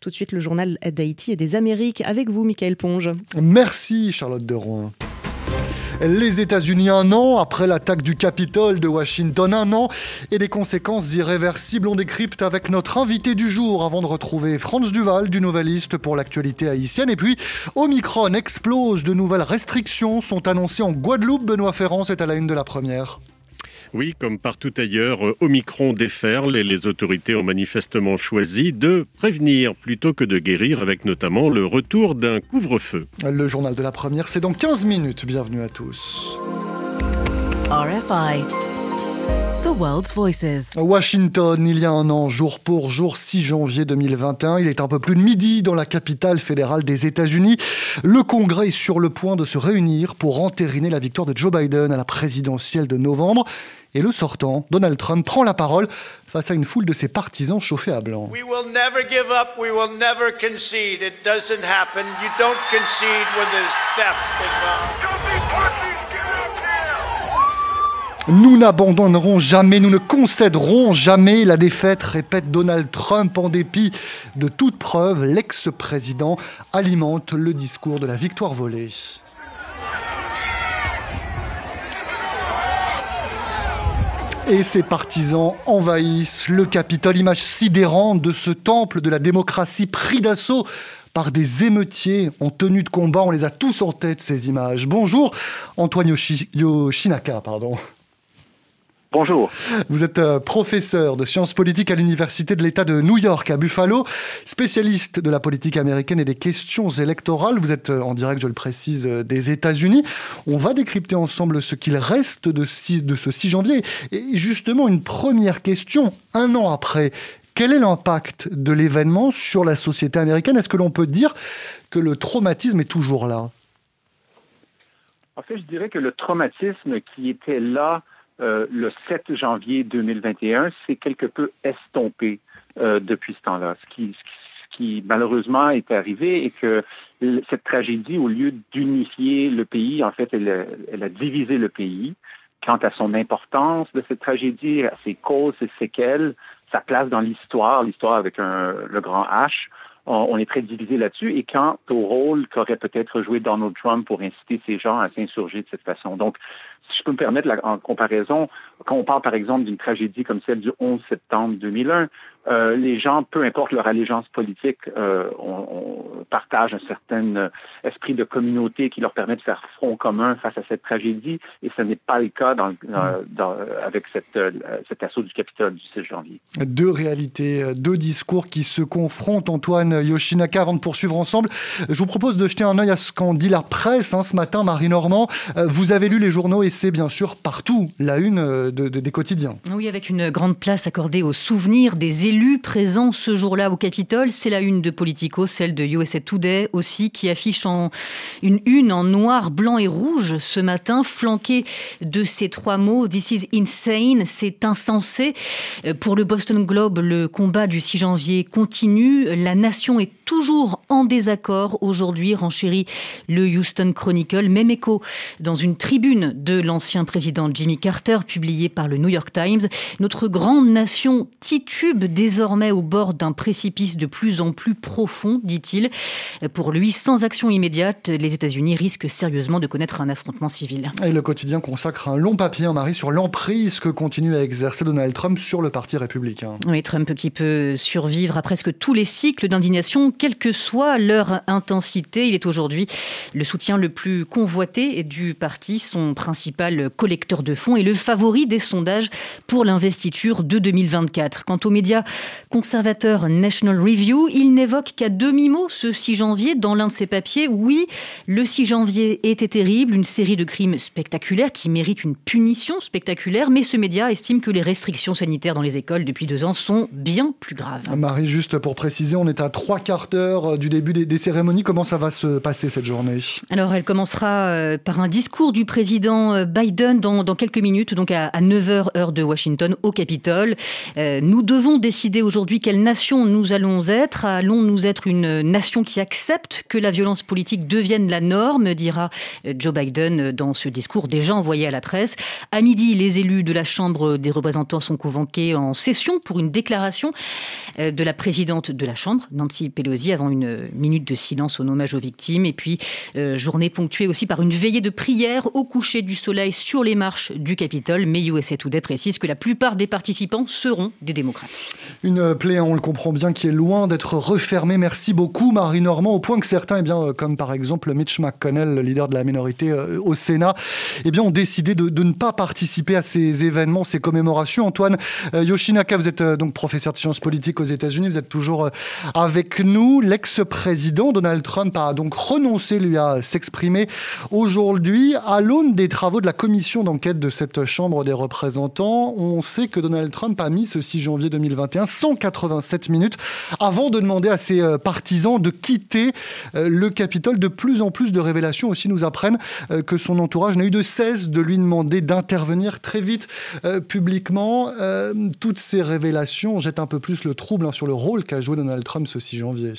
Tout de suite, le journal d'Haïti et des Amériques avec vous, Michael Ponge. Merci, Charlotte de Rouen. Les États-Unis un an après l'attaque du Capitole de Washington un an et des conséquences irréversibles on décrypte avec notre invité du jour avant de retrouver Franz Duval du Nouvelliste pour l'actualité haïtienne et puis Omicron explose de nouvelles restrictions sont annoncées en Guadeloupe Benoît Ferrand est à la une de la première. Oui, comme partout ailleurs, euh, Omicron déferle et les autorités ont manifestement choisi de prévenir plutôt que de guérir avec notamment le retour d'un couvre-feu. Le journal de la première, c'est dans 15 minutes. Bienvenue à tous. RFI. The World's Voices. Washington, il y a un an, jour pour jour, 6 janvier 2021, il est un peu plus de midi dans la capitale fédérale des États-Unis. Le Congrès est sur le point de se réunir pour entériner la victoire de Joe Biden à la présidentielle de novembre. Et le sortant, Donald Trump, prend la parole face à une foule de ses partisans chauffés à blanc. We will never give up, we will never concede. It doesn't happen. You don't concede when there's theft involved. Nous n'abandonnerons jamais, nous ne concéderons jamais la défaite, répète Donald Trump en dépit de toute preuve. L'ex-président alimente le discours de la victoire volée. et ses partisans envahissent le Capitole, image sidérante de ce temple de la démocratie pris d'assaut par des émeutiers en tenue de combat. On les a tous en tête, ces images. Bonjour, Antoine Yoshinaka, pardon. Bonjour. Vous êtes euh, professeur de sciences politiques à l'Université de l'État de New York à Buffalo, spécialiste de la politique américaine et des questions électorales. Vous êtes euh, en direct, je le précise, euh, des États-Unis. On va décrypter ensemble ce qu'il reste de, de ce 6 janvier. Et justement, une première question, un an après, quel est l'impact de l'événement sur la société américaine? Est-ce que l'on peut dire que le traumatisme est toujours là? En fait, je dirais que le traumatisme qui était là euh, le 7 janvier 2021 s'est quelque peu estompé euh, depuis ce temps-là. Ce qui, ce qui malheureusement est arrivé et que cette tragédie, au lieu d'unifier le pays, en fait, elle a, divisé le pays. Quant à son importance de cette tragédie, à ses causes, ses séquelles, sa place dans l'histoire, l'histoire avec le grand H, on, est très divisé là-dessus. Et quant au rôle qu'aurait peut-être joué Donald Trump pour inciter ces gens à s'insurger de cette façon. Donc, si je peux me permettre en comparaison, quand on parle par exemple d'une tragédie comme celle du 11 septembre 2001, euh, les gens, peu importe leur allégeance politique, euh, on, on, partagent un certain euh, esprit de communauté qui leur permet de faire front commun face à cette tragédie, et ce n'est pas le cas dans, dans, avec cette, cet assaut du Capitole du 6 janvier. Deux réalités, deux discours qui se confrontent. Antoine Yoshinaka, avant de poursuivre ensemble, je vous propose de jeter un œil à ce qu'en dit la presse hein, ce matin, Marie Normand. Vous avez lu les journaux et c'est bien sûr partout la une de, de, des quotidiens. Oui, avec une grande place accordée aux souvenirs des élus présent ce jour-là au Capitole. C'est la une de Politico, celle de USA Today aussi, qui affiche en une une en noir, blanc et rouge ce matin, flanquée de ces trois mots This is insane, c'est insensé. Pour le Boston Globe, le combat du 6 janvier continue. La nation est toujours en désaccord aujourd'hui, renchérit le Houston Chronicle. Même écho dans une tribune de l'ancien président Jimmy Carter, publiée par le New York Times. Notre grande nation titube désormais au bord d'un précipice de plus en plus profond, dit-il. Pour lui, sans action immédiate, les États-Unis risquent sérieusement de connaître un affrontement civil. Et le quotidien consacre un long papier, en Marie, sur l'emprise que continue à exercer Donald Trump sur le Parti républicain. Oui, Trump qui peut survivre à presque tous les cycles d'indignation quelle que soit leur intensité. Il est aujourd'hui le soutien le plus convoité du parti, son principal collecteur de fonds et le favori des sondages pour l'investiture de 2024. Quant aux médias conservateurs National Review, il n'évoque qu'à demi-mot ce 6 janvier dans l'un de ses papiers. Oui, le 6 janvier était terrible, une série de crimes spectaculaires qui méritent une punition spectaculaire, mais ce média estime que les restrictions sanitaires dans les écoles depuis deux ans sont bien plus graves. Marie, juste pour préciser, on est à trois quarts d'heure du début des, cérémonies. Comment ça va se passer cette journée? Alors, elle commencera par un discours du président Biden dans, quelques minutes, donc à, 9h heure de Washington au Capitole. nous devons décider aujourd'hui quelle nation nous allons être. Allons-nous être une nation qui accepte que la violence politique devienne la norme, dira Joe Biden dans ce discours déjà envoyé à la presse. À midi, les élus de la Chambre des représentants sont convoqués en session pour une déclaration euh, de la présidente de la Chambre, Nancy Pelosi, avant une minute de silence en hommage aux victimes. Et puis, euh, journée ponctuée aussi par une veillée de prière au coucher du soleil sur les marches du Capitole. Mais USA Today précise que la plupart des participants seront des démocrates. Une plaie, on le comprend bien, qui est loin d'être refermée. Merci beaucoup, Marie Normand, au point que certains, eh bien, comme par exemple Mitch McConnell, le leader de la minorité euh, au Sénat, eh bien, ont décidé de, ne pas participer à ces événements, ces commémorations. Antoine euh, Yoshinaka, vous êtes euh, donc professeur de sciences politiques aux États-Unis, vous êtes toujours euh, avec nous. L'ex-président Donald Trump a donc renoncé, lui, à s'exprimer aujourd'hui à l'aune des travaux de la commission d'enquête de cette Chambre des représentants. On sait que Donald Trump a mis ce 6 janvier 2021 187 minutes avant de demander à ses partisans de quitter le Capitole. De plus en plus de révélations aussi nous apprennent que son entourage n'a eu de cesse de lui demander d'intervenir très vite euh, publiquement. Euh, toutes ces révélations jettent un peu plus le trouble hein, sur le rôle qu'a joué Donald Trump ce 6 janvier.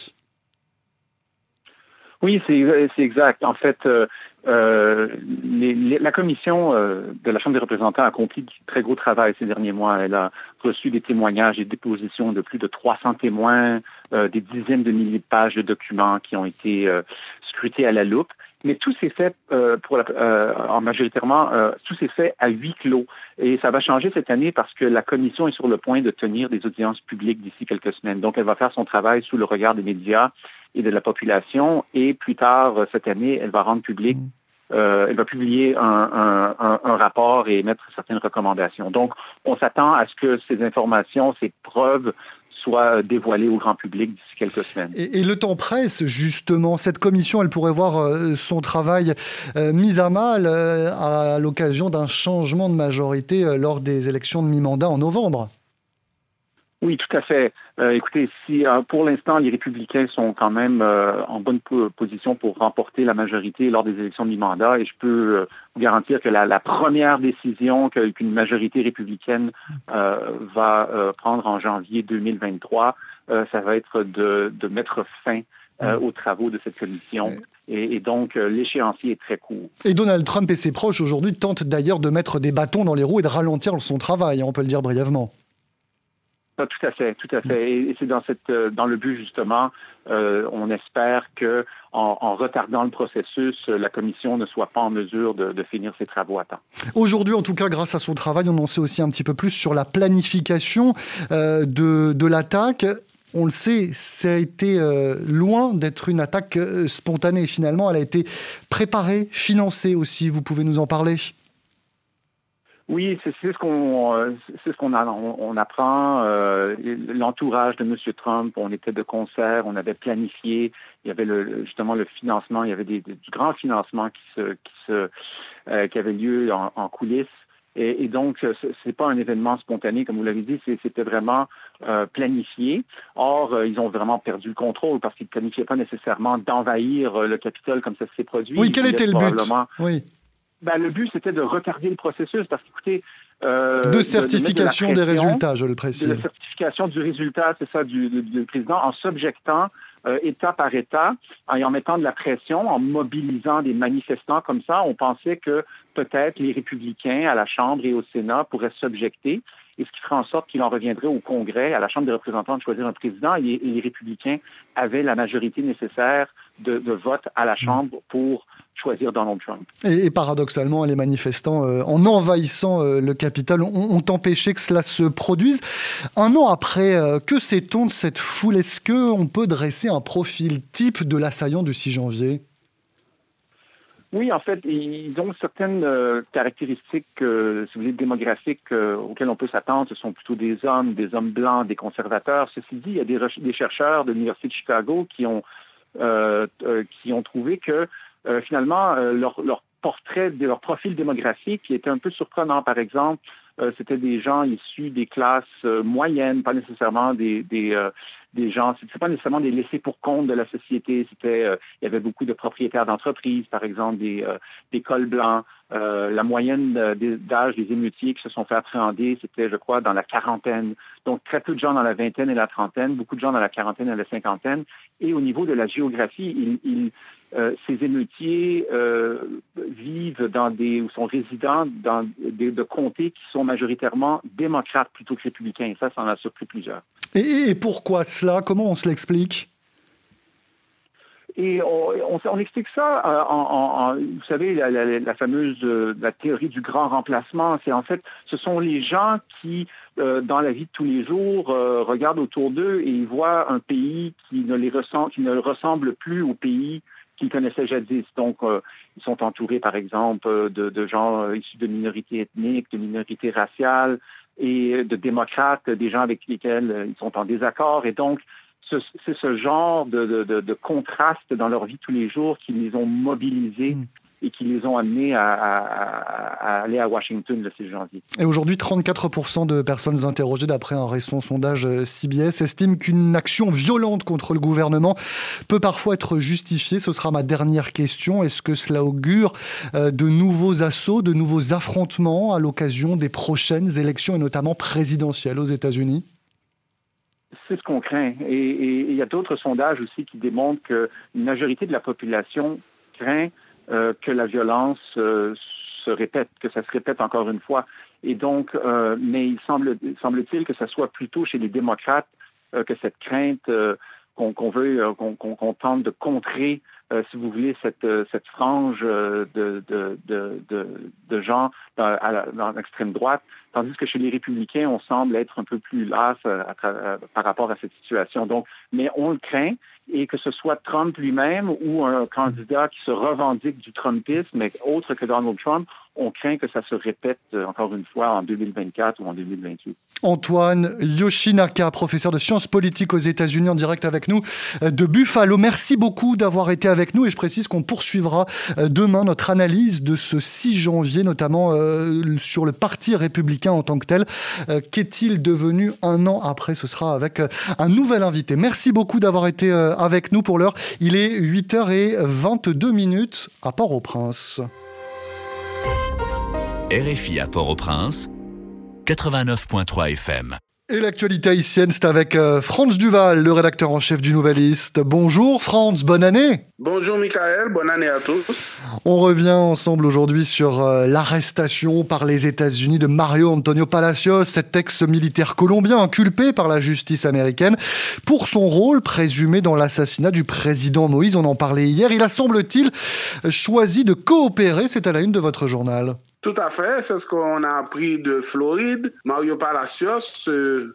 Oui, c'est exact. En fait, euh, la commission de la Chambre des représentants a accompli de très gros travail ces derniers mois. Elle a reçu des témoignages et des dépositions de plus de 300 témoins, des dizaines de milliers de pages de documents qui ont été scrutés à la loupe. Mais tout s'est fait euh, pour la, euh, en majoritairement, euh, tout s'est fait à huis clos. Et ça va changer cette année parce que la commission est sur le point de tenir des audiences publiques d'ici quelques semaines. Donc, elle va faire son travail sous le regard des médias et de la population. Et plus tard cette année, elle va rendre public, mm. Euh, elle va publier un, rapport et mettre certaines recommandations. Donc, on s'attend à ce que ces informations, ces preuves soit dévoilé au grand public d'ici quelques semaines. Et, le temps presse, justement. Cette commission, elle pourrait voir euh, son travail euh, mis à mal euh, à l'occasion d'un changement de majorité lors des élections de mi-mandat en novembre. Oui, tout à fait. Euh, écoutez, si euh, pour l'instant les républicains sont quand même euh, en bonne position pour remporter la majorité lors des élections de mi-mandat, et je peux vous garantir que la, première décision qu'une majorité républicaine va prendre en janvier 2023, ça va être de, mettre fin aux travaux de cette commission. Et, et, donc, l'échéancier est très court. Et Donald Trump et ses proches aujourd'hui tentent d'ailleurs de mettre des bâtons dans les roues et de ralentir son travail, on peut le dire brièvement. Tout à fait, tout à fait. Et, c'est euh, dans le but justement, euh, on espère que en, retardant le processus, la commission ne soit pas en mesure de, finir ses travaux à temps. Aujourd'hui, en tout cas, grâce à son travail, on en sait aussi un petit peu plus sur la planification euh, de l'attaque. On le sait, ça a été loin d'être une attaque spontanée. Finalement, elle a été préparée, financée aussi. Vous pouvez nous en parler oui, c'est ce qu'on euh, c'est ce qu'on on, apprend. Euh, l'entourage de M. Trump, on était de concert, on avait planifié. Il y avait le, justement le financement, il y avait des, du grand financement qui se qui se euh, qui avait lieu en, coulisses. Et, et donc, c'est pas un événement spontané, comme vous l'avez dit, c'était vraiment planifié. Or, ils ont vraiment perdu le contrôle parce qu'ils ne planifiaient pas nécessairement d'envahir le Capitole comme ça s'est produit. Oui, quel était le but? Oui. Ben, le but, c'était de retarder le processus parce qu'écoutez. Euh, de certification des résultats, je le précise. De certification du résultat, c'est ça, du, du, président, en s'objectant euh, État par État, en mettant de la pression, en mobilisant des manifestants comme ça. On pensait que peut-être les républicains à la Chambre et au Sénat pourraient s'objecter et ce qui ferait en sorte qu'il en reviendrait au Congrès, à la Chambre des représentants, de choisir un président, et, les républicains avaient la majorité nécessaire de, de vote à la Chambre pour choisir Donald Trump. Et, paradoxalement, les manifestants, euh, en envahissant euh, le Capitole, ont, empêché que cela se produise. Un an après, euh, que sait-on de cette foule? Est-ce qu'on peut dresser un profil type de l'assaillant du 6 janvier? Oui, en fait, ils ont certaines caractéristiques, si vous voulez, démographiques auxquelles on peut s'attendre. Ce sont plutôt des hommes, des hommes blancs, des conservateurs. Ceci dit, il y a des, des chercheurs de l'Université de Chicago qui ont, qui ont trouvé que euh, finalement, euh, leur, leur portrait, de leur profil démographique qui était un peu surprenant. Par exemple, euh, c'était des gens issus des classes moyennes, pas nécessairement des, des, des gens, c'est pas nécessairement des laissés pour compte de la société. C'était, euh, il y avait beaucoup de propriétaires d'entreprises, par exemple des, euh, des cols blancs. Euh, la moyenne d'âge des émeutiers qui se sont fait appréhender, c'était, je crois, dans la quarantaine. Donc, très peu de gens dans la vingtaine et la trentaine, beaucoup de gens dans la quarantaine et la cinquantaine. Et au niveau de la géographie, euh, ces émeutiers euh, vivent dans des ou sont résidents dans des de comtés qui sont majoritairement démocrates plutôt que républicains. Ça, ça en a surpris plusieurs. Et, pourquoi cela? Comment on se l'explique? Et on, on, explique ça euh, en, en, vous savez, la, la, la fameuse la théorie du grand remplacement. C'est en fait, ce sont les gens qui, dans la vie de tous les jours, regardent autour d'eux et ils voient un pays qui ne les ressemble, qui ne ressemble plus au pays qu'ils connaissaient jadis. Donc, euh, ils sont entourés, par exemple, euh, de, gens euh, issus de minorités ethniques, de minorités raciales et de démocrates, des gens avec lesquels ils sont en désaccord. Et donc, c'est ce genre de, de, contraste dans leur vie tous les jours qui les ont mobilisés mm et qui les ont amenés à, aller à Washington le 6 janvier. Et aujourd'hui, 34% de personnes interrogées, d'après un récent sondage euh, CBS, estiment qu'une action violente contre le gouvernement peut parfois être justifiée. Ce sera ma dernière question. Est-ce que cela augure euh, de nouveaux assauts, de nouveaux affrontements à l'occasion des prochaines élections, et notamment présidentielles aux États-Unis? C'est ce qu'on craint. Et il y a d'autres sondages aussi qui démontrent qu'une majorité de la population craint euh, que la violence euh, se répète, que ça se répète encore une fois. Et donc, euh, mais il semble, semble-t-il que ce soit plutôt chez les démocrates que cette crainte qu'on, veut, qu'on, tente de contrer, si vous voulez, cette, cette frange de, de, de, gens dans l'extrême droite, tandis que chez les républicains, on semble être un peu plus las par rapport à cette situation. Donc, mais on le craint et que ce soit Trump lui-même ou un candidat qui se revendique du Trumpisme, mais autre que Donald Trump, on craint que ça se répète euh, encore une fois en 2024 ou en 2028. Antoine Yoshinaka, professeur de sciences politiques aux États-Unis, en direct avec nous euh, de Buffalo. Merci beaucoup d'avoir été avec nous et je précise qu'on poursuivra euh, demain notre analyse de ce 6 janvier, notamment sur le Parti républicain en tant que tel. Qu'est-il devenu un an après? Ce sera avec un nouvel invité. Merci beaucoup d'avoir été avec nous pour l'heure. Il est 8h22 minutes à Port-au-Prince. RFI à Port-au-Prince, 89.3 FM. Et l'actualité haïtienne, c'est avec euh, Franz Duval, le rédacteur en chef du Nouvelliste. Bonjour Franz, bonne année Bonjour Michael, bonne année à tous. On revient ensemble aujourd'hui sur euh, l'arrestation par les États-Unis de Mario Antonio Palacios, cet ex-militaire colombien inculpé par la justice américaine pour son rôle présumé dans l'assassinat du président Moïse. On en parlait hier. Il a, semble-t-il, choisi de coopérer. C'est à la une de votre journal. Tout à fait, c'est ce qu'on a appris de Floride. Mario Palacios,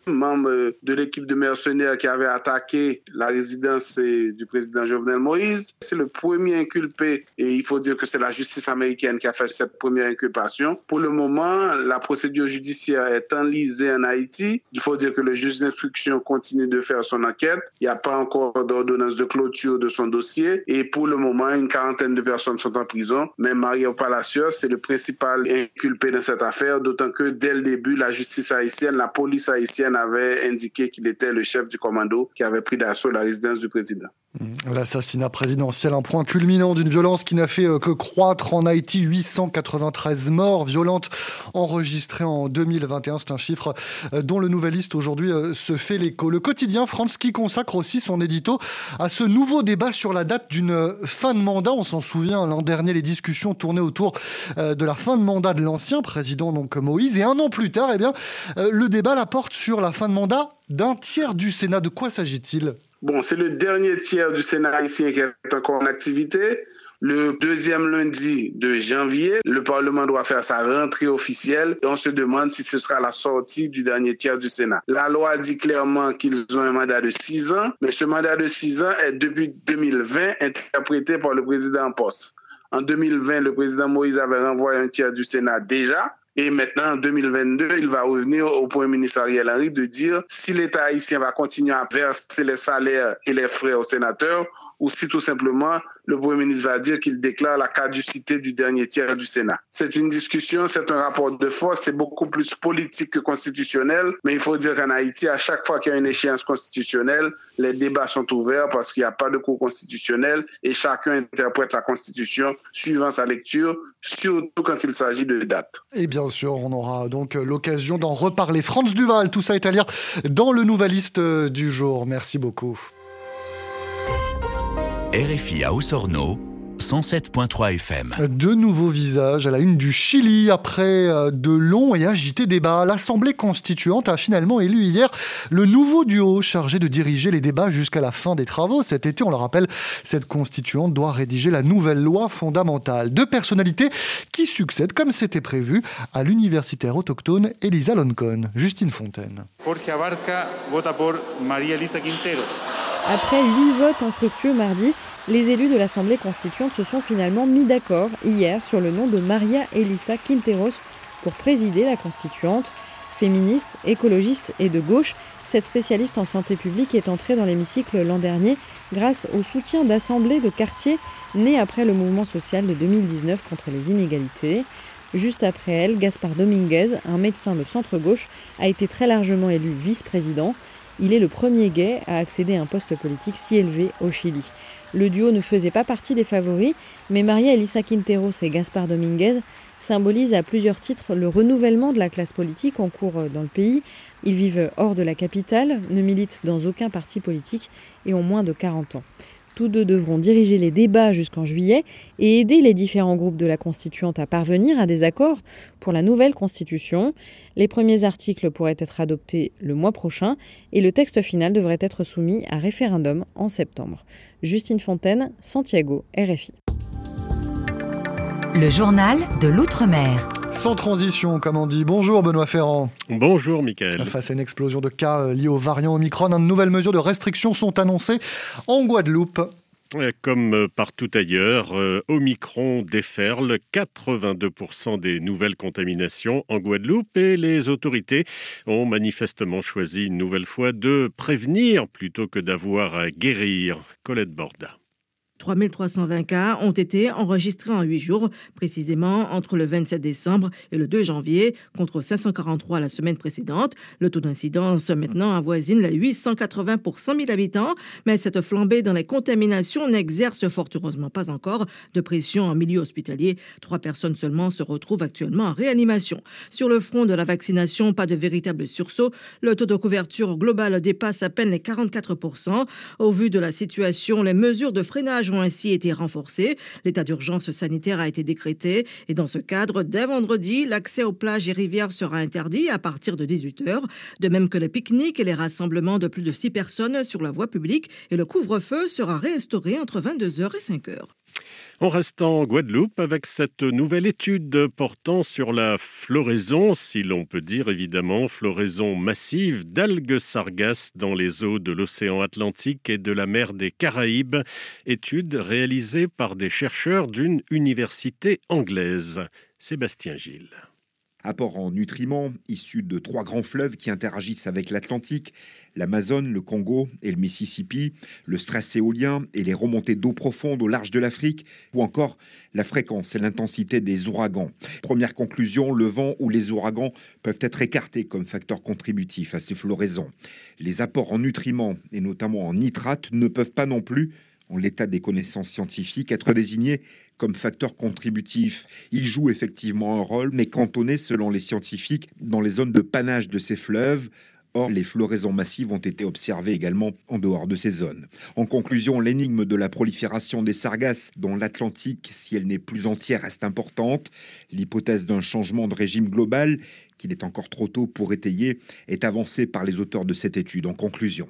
membre de l'équipe de mercenaires qui avait attaqué la résidence du président Jovenel Moïse, c'est le premier inculpé et il faut dire que c'est la justice américaine qui a fait cette première inculpation. Pour le moment, la procédure judiciaire est enlisée en Haïti. Il faut dire que le juge d'instruction continue de faire son enquête. Il n'y a pas encore d'ordonnance de clôture de son dossier et pour le moment, une quarantaine de personnes sont en prison. Mais Mario Palacios, c'est le principal inculpé dans cette affaire, d'autant que dès le début, la justice haïtienne, la police haïtienne avait indiqué qu'il était le chef du commando qui avait pris d'assaut la résidence du président. Mmh. L'assassinat présidentiel, un point culminant d'une violence qui n'a fait euh, que croître en Haïti. 893 morts violentes enregistrées en 2021. C'est un chiffre euh, dont le Nouvelliste aujourd'hui euh, se fait l'écho. Le quotidien France qui consacre aussi son édito à ce nouveau débat sur la date d'une fin de mandat. On s'en souvient, l'an dernier, les discussions tournaient autour de la fin de mandat de l'ancien président, donc Moïse. Et un an plus tard, eh bien, le débat la porte sur la fin de mandat d'un tiers du Sénat. De quoi s'agit-il? Bon, c'est le dernier tiers du Sénat haïtien qui est encore en activité. Le deuxième lundi de janvier, le Parlement doit faire sa rentrée officielle et on se demande si ce sera la sortie du dernier tiers du Sénat. La loi dit clairement qu'ils ont un mandat de six ans, mais ce mandat de six ans est depuis 2020 interprété par le président en poste. En 2020, le président Moïse avait renvoyé un tiers du Sénat déjà. Et maintenant, en 2022, il va revenir au Premier ministre Ariel Henry de dire si l'État haïtien va continuer à verser les salaires et les frais aux sénateurs, ou si tout simplement le Premier ministre va dire qu'il déclare la caducité du dernier tiers du Sénat. C'est une discussion, c'est un rapport de force, c'est beaucoup plus politique que constitutionnel, mais il faut dire qu'en Haïti, à chaque fois qu'il y a une échéance constitutionnelle, les débats sont ouverts parce qu'il n'y a pas de cours constitutionnel et chacun interprète la Constitution suivant sa lecture, surtout quand il s'agit de dates. Et bien sûr, on aura donc l'occasion d'en reparler. France Duval, tout ça est à lire dans le Nouveliste du jour. Merci beaucoup. RFI à Osorno 107.3 FM. De nouveaux visages à la une du Chili après euh, de longs et agités débats. L'Assemblée constituante a finalement élu hier le nouveau duo chargé de diriger les débats jusqu'à la fin des travaux. Cet été, on le rappelle, cette constituante doit rédiger la nouvelle loi fondamentale. Deux personnalités qui succèdent, comme c'était prévu, à l'universitaire autochtone Elisa Loncon. Justine Fontaine. Jorge Abarca vota por María Elisa Quintero. Après huit votes infructueux mardi, les élus de l'Assemblée constituante se sont finalement mis d'accord hier sur le nom de Maria Elisa Quinteros pour présider la constituante. Féministe, écologiste et de gauche, cette spécialiste en santé publique est entrée dans l'hémicycle l'an dernier grâce au soutien d'assemblées de quartiers nées après le mouvement social de 2019 contre les inégalités. Juste après elle, Gaspard Dominguez, un médecin de centre-gauche, a été très largement élu vice-président. Il est le premier gay à accéder à un poste politique si élevé au Chili. Le duo ne faisait pas partie des favoris, mais Maria Elisa Quinteros et Gaspar Dominguez symbolisent à plusieurs titres le renouvellement de la classe politique en cours dans le pays. Ils vivent hors de la capitale, ne militent dans aucun parti politique et ont moins de 40 ans. Tous deux devront diriger les débats jusqu'en juillet et aider les différents groupes de la constituante à parvenir à des accords pour la nouvelle constitution. Les premiers articles pourraient être adoptés le mois prochain et le texte final devrait être soumis à référendum en septembre. Justine Fontaine, Santiago, RFI. Le journal de l'Outre-mer. Sans transition, comme on dit. Bonjour Benoît Ferrand. Bonjour Michael. Face à une explosion de cas euh, liés au variant Omicron, de nouvelles mesures de restriction sont annoncées en Guadeloupe. Comme euh, partout ailleurs, euh, Omicron déferle 82% des nouvelles contaminations en Guadeloupe et les autorités ont manifestement choisi une nouvelle fois de prévenir plutôt que d'avoir à guérir. Colette Borda. 3320 cas ont été enregistrés en 8 jours, précisément entre le 27 décembre et le 2 janvier, contre 543 la semaine précédente. Le taux d'incidence maintenant avoisine les 880 pour 100 000 habitants, mais cette flambée dans les contaminations n'exerce fort heureusement pas encore de pression en milieu hospitalier. Trois personnes seulement se retrouvent actuellement en réanimation. Sur le front de la vaccination, pas de véritable sursaut. Le taux de couverture globale dépasse à peine les 44 Au vu de la situation, les mesures de freinage ont ainsi été renforcés. L'état d'urgence sanitaire a été décrété et dans ce cadre, dès vendredi, l'accès aux plages et rivières sera interdit à partir de 18h, de même que les pique-niques et les rassemblements de plus de 6 personnes sur la voie publique et le couvre-feu sera réinstauré entre 22h et 5h. On reste en Guadeloupe avec cette nouvelle étude portant sur la floraison, si l'on peut dire évidemment, floraison massive d'algues sargasses dans les eaux de l'océan Atlantique et de la mer des Caraïbes, étude réalisée par des chercheurs d'une université anglaise. Sébastien Gilles. Apport en nutriments issus de trois grands fleuves qui interagissent avec l'Atlantique, l'Amazone, le Congo et le Mississippi, le stress éolien et les remontées d'eau profonde au large de l'Afrique, ou encore la fréquence et l'intensité des ouragans. Première conclusion, le vent ou les ouragans peuvent être écartés comme facteurs contributifs à ces floraisons. Les apports en nutriments et notamment en nitrates ne peuvent pas non plus en l'état des connaissances scientifiques, être désigné comme facteur contributif. Il joue effectivement un rôle, mais cantonné, selon les scientifiques, dans les zones de panache de ces fleuves, Or, les floraisons massives ont été observées également en dehors de ces zones. En conclusion, l'énigme de la prolifération des sargasses dans l'Atlantique, si elle n'est plus entière, reste importante. L'hypothèse d'un changement de régime global, qu'il est encore trop tôt pour étayer, est avancée par les auteurs de cette étude. En conclusion,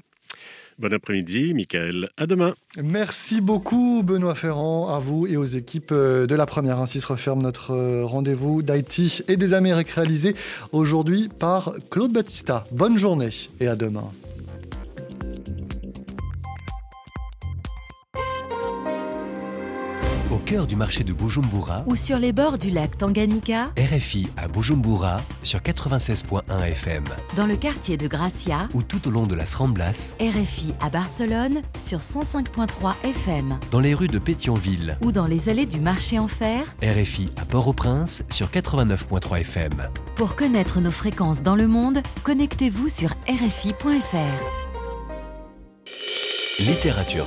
Bon après-midi, Michael. À demain. Merci beaucoup, Benoît Ferrand, à vous et aux équipes euh, de la première. Ainsi se referme notre euh, rendez-vous d'Haïti et des Amériques réalisé aujourd'hui par Claude Battista. Bonne journée et à demain. Cœur du marché de Bujumbura. Ou sur les bords du lac Tanganyika. RFI à Bujumbura sur 96.1 FM. Dans le quartier de Gracia. Ou tout au long de las Ramblas. RFI à Barcelone sur 105.3 FM. Dans les rues de Pétionville. Ou dans les allées du marché en fer. RFI à Port-au-Prince sur 89.3 FM. Pour connaître nos fréquences dans le monde, connectez-vous sur rfi.fr. Littérature